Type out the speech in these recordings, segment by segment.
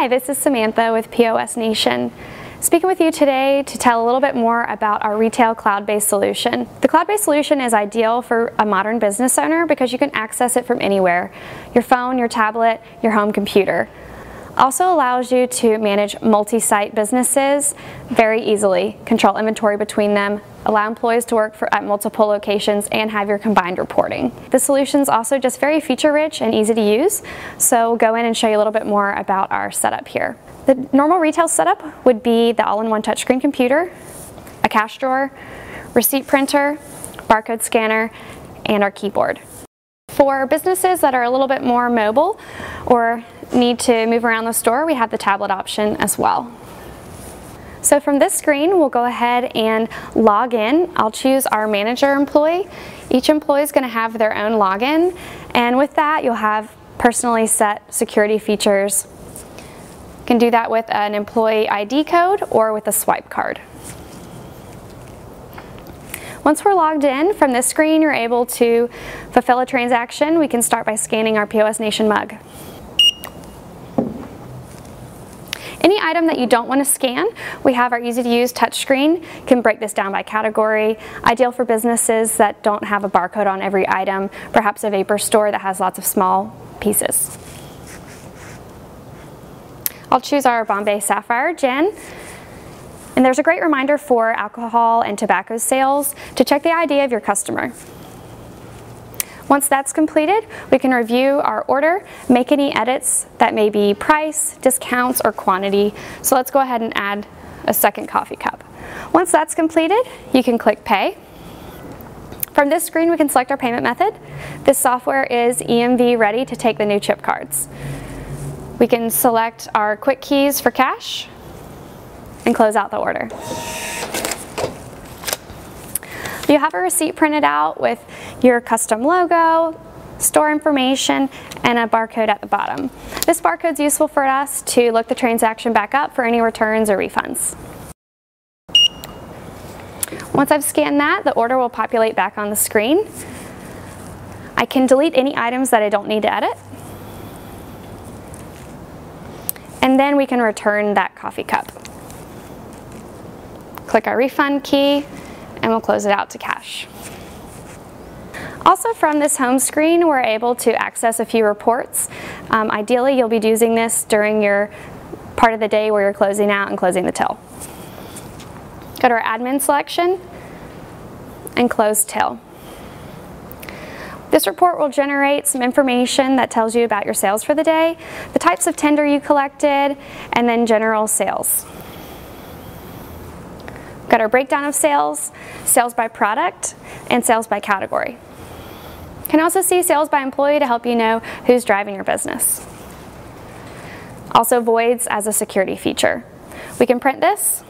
Hi, this is Samantha with POS Nation. Speaking with you today to tell a little bit more about our retail cloud-based solution. The cloud-based solution is ideal for a modern business owner because you can access it from anywhere, your phone, your tablet, your home computer. Also allows you to manage multi-site businesses very easily, control inventory between them, allow employees to work for, at multiple locations, and have your combined reporting. The solution is also just very feature rich and easy to use, so we'll go in and show you a little bit more about our setup here. The normal retail setup would be the all-in-one touchscreen computer, a cash drawer, receipt printer, barcode scanner, and our keyboard. For businesses that are a little bit more mobile or need to move around the store, we have the tablet option as well. So from this screen, we'll go ahead and log in. I'll choose our manager employee. Each employee is going to have their own login, and with that, you'll have personally set security features. You can do that with an employee ID code or with a swipe card. Once we're logged in, from this screen, you're able to fulfill a transaction. We can start by scanning our POS Nation mug. Any item that you don't want to scan, we have our easy to use touchscreen, can break this down by category, ideal for businesses that don't have a barcode on every item, perhaps a vapor store that has lots of small pieces. I'll choose our Bombay Sapphire Gin. And there's a great reminder for alcohol and tobacco sales to check the ID of your customer. Once that's completed, we can review our order, make any edits that may be price, discounts, or quantity. So let's go ahead and add a second coffee cup. Once that's completed, you can click Pay. From this screen, we can select our payment method. This software is EMV ready to take the new chip cards. We can select our quick keys for cash and close out the order. You have a receipt printed out with your custom logo, store information, and a barcode at the bottom. This barcode is useful for us to look the transaction back up for any returns or refunds. Once I've scanned that, the order will populate back on the screen. I can delete any items that I don't need to edit. And then we can return that coffee cup. Click our refund key, and we'll close it out to cash. Also from this home screen, we're able to access a few reports. Um, ideally, you'll be using this during your part of the day where you're closing out and closing the till. Go to our admin selection and close till. This report will generate some information that tells you about your sales for the day, the types of tender you collected, and then general sales. Got our breakdown of sales, sales by product, and sales by category. You can also see sales by employee to help you know who's driving your business. Also voids as a security feature. We can print this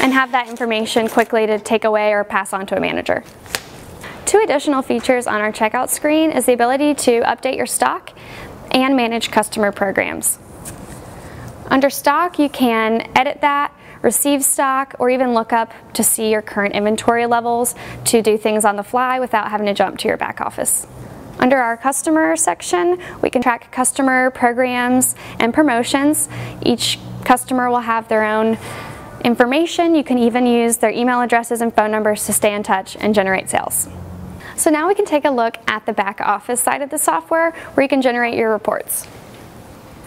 and have that information quickly to take away or pass on to a manager. Two additional features on our checkout screen is the ability to update your stock and manage customer programs. Under stock, you can edit that receive stock, or even look up to see your current inventory levels to do things on the fly without having to jump to your back office. Under our customer section, we can track customer programs and promotions. Each customer will have their own information. You can even use their email addresses and phone numbers to stay in touch and generate sales. So now we can take a look at the back office side of the software where you can generate your reports.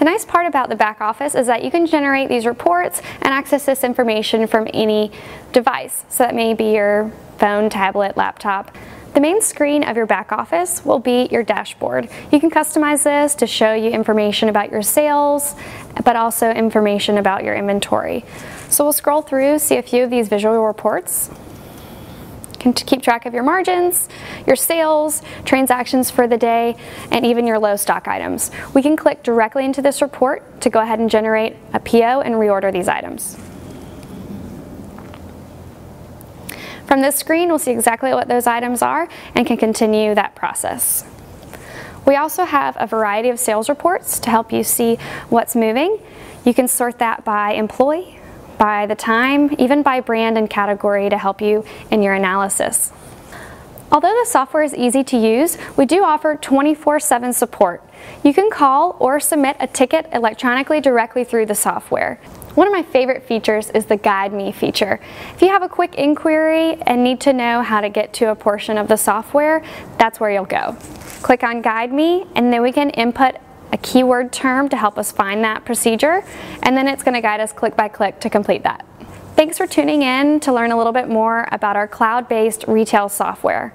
The nice part about the back office is that you can generate these reports and access this information from any device. So that may be your phone, tablet, laptop. The main screen of your back office will be your dashboard. You can customize this to show you information about your sales, but also information about your inventory. So we'll scroll through, see a few of these visual reports can keep track of your margins, your sales, transactions for the day, and even your low stock items. We can click directly into this report to go ahead and generate a PO and reorder these items. From this screen, we'll see exactly what those items are and can continue that process. We also have a variety of sales reports to help you see what's moving. You can sort that by employee, by the time, even by brand and category to help you in your analysis. Although the software is easy to use, we do offer 24-7 support. You can call or submit a ticket electronically directly through the software. One of my favorite features is the Guide Me feature. If you have a quick inquiry and need to know how to get to a portion of the software, that's where you'll go. Click on Guide Me and then we can input a keyword term to help us find that procedure and then it's going to guide us click by click to complete that. Thanks for tuning in to learn a little bit more about our cloud-based retail software.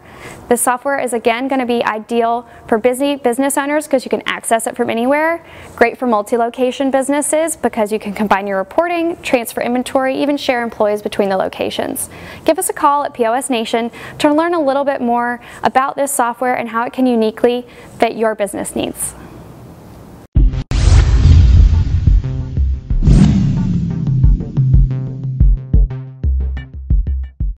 This software is again going to be ideal for busy business owners because you can access it from anywhere. Great for multi-location businesses because you can combine your reporting, transfer inventory, even share employees between the locations. Give us a call at POS Nation to learn a little bit more about this software and how it can uniquely fit your business needs.